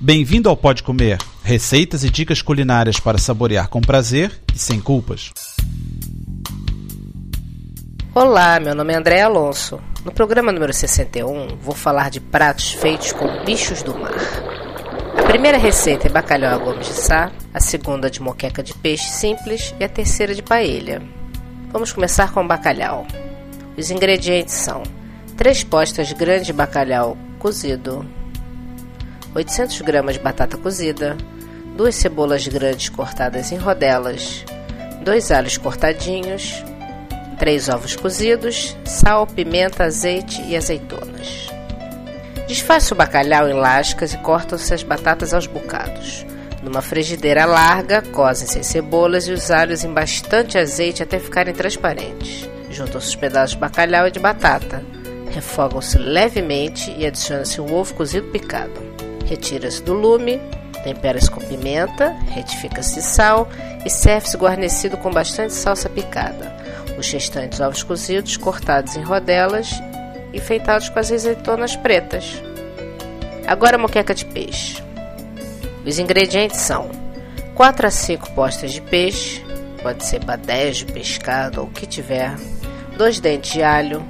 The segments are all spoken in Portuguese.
Bem-vindo ao Pode Comer, receitas e dicas culinárias para saborear com prazer e sem culpas. Olá, meu nome é André Alonso. No programa número 61, vou falar de pratos feitos com bichos do mar. A primeira receita é bacalhau a gomes de sá, a segunda de moqueca de peixe simples e a terceira de paella. Vamos começar com o bacalhau. Os ingredientes são 3 postas de bacalhau cozido, 800 gramas de batata cozida, duas cebolas grandes cortadas em rodelas, dois alhos cortadinhos, três ovos cozidos, sal, pimenta, azeite e azeitonas. Desfaça o bacalhau em lascas e corta-se as batatas aos bocados. Numa frigideira larga, cozem-se as cebolas e os alhos em bastante azeite até ficarem transparentes. Juntam-se os pedaços de bacalhau e de batata. Refogam-se levemente e adiciona-se um ovo cozido picado. Retira-se do lume, tempera-se com pimenta, retifica-se sal e serve-se guarnecido com bastante salsa picada. Os restantes ovos cozidos cortados em rodelas e enfeitados com as azeitonas pretas. Agora a moqueca de peixe. Os ingredientes são 4 a 5 postas de peixe, pode ser badés de pescado ou o que tiver, 2 dentes de alho,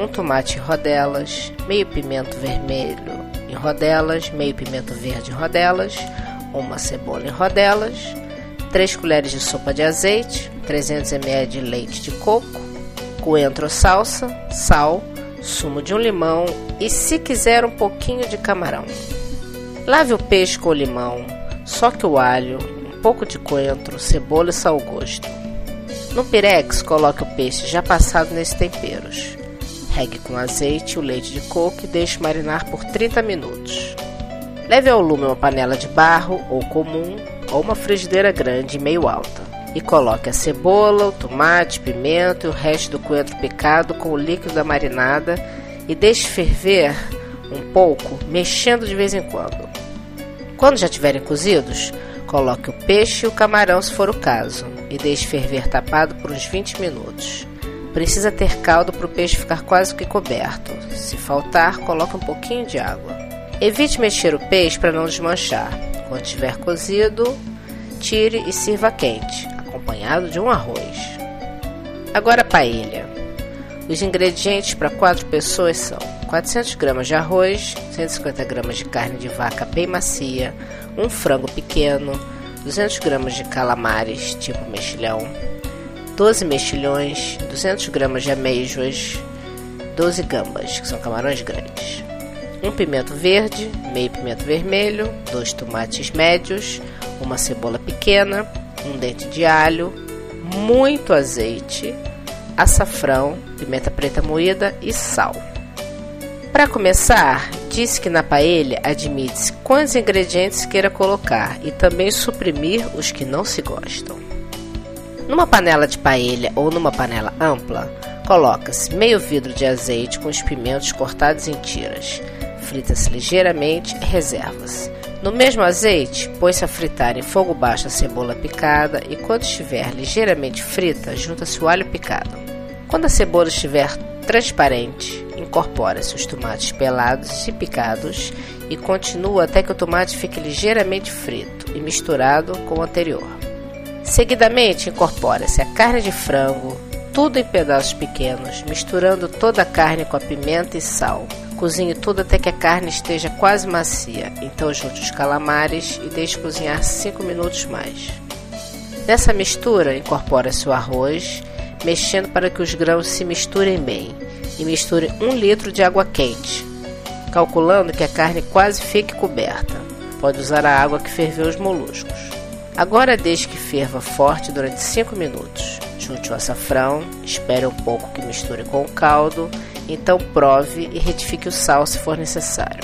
um tomate em rodelas, meio pimento vermelho em rodelas, meio pimento verde em rodelas, uma cebola em rodelas, 3 colheres de sopa de azeite, 300 ml de leite de coco, coentro salsa, sal, sumo de um limão e, se quiser, um pouquinho de camarão. Lave o peixe com o limão, soque o alho, um pouco de coentro, cebola e sal gosto. No pirex, coloque o peixe já passado nesses temperos. Regue com azeite o leite de coco e deixe marinar por 30 minutos. Leve ao lume uma panela de barro ou comum ou uma frigideira grande e meio alta e coloque a cebola, o tomate, pimenta e o resto do coentro picado com o líquido da marinada e deixe ferver um pouco, mexendo de vez em quando. Quando já estiverem cozidos, coloque o peixe e o camarão se for o caso e deixe ferver tapado por uns 20 minutos. Precisa ter caldo para o peixe ficar quase que coberto. Se faltar, coloque um pouquinho de água. Evite mexer o peixe para não desmanchar. Quando estiver cozido, tire e sirva quente, acompanhado de um arroz. Agora a paella. Os ingredientes para 4 pessoas são 400 gramas de arroz, 150 gramas de carne de vaca bem macia, um frango pequeno, 200 gramas de calamares tipo mexilhão, 12 mexilhões, 200 gramas de amêijoas, 12 gambas, que são camarões grandes, um pimento verde, meio pimento vermelho, dois tomates médios, uma cebola pequena, um dente de alho, muito azeite, açafrão, pimenta preta moída e sal. Para começar, disse que na paella admite-se quantos ingredientes queira colocar e também suprimir os que não se gostam. Numa panela de paella ou numa panela ampla, coloca-se meio vidro de azeite com os pimentos cortados em tiras. Frita-se ligeiramente reserva-se. No mesmo azeite, põe-se a fritar em fogo baixo a cebola picada e quando estiver ligeiramente frita, junta-se o alho picado. Quando a cebola estiver transparente, incorpora-se os tomates pelados e picados e continua até que o tomate fique ligeiramente frito e misturado com o anterior. Seguidamente, incorpora-se a carne de frango, tudo em pedaços pequenos, misturando toda a carne com a pimenta e sal. Cozinhe tudo até que a carne esteja quase macia. Então junte os calamares e deixe cozinhar 5 minutos mais. Nessa mistura, incorpora-se o arroz, mexendo para que os grãos se misturem bem. E misture 1 litro de água quente, calculando que a carne quase fique coberta. Pode usar a água que ferveu os moluscos. Agora deixe que ferva forte durante 5 minutos. Junte o açafrão, espere um pouco que misture com o caldo, então prove e retifique o sal se for necessário.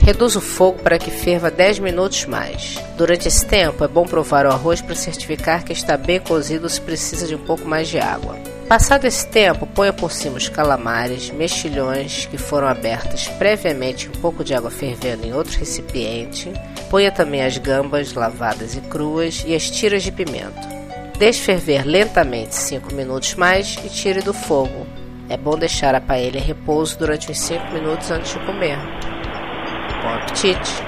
Reduza o fogo para que ferva 10 minutos mais. Durante esse tempo é bom provar o arroz para certificar que está bem cozido se precisa de um pouco mais de água. Passado esse tempo, ponha por cima os calamares, mexilhões que foram abertos previamente um pouco de água fervendo em outro recipiente. Ponha também as gambas lavadas e cruas e as tiras de pimento. Deixe ferver lentamente 5 minutos mais e tire do fogo. É bom deixar a paella em repouso durante uns 5 minutos antes de comer. Bom apetite!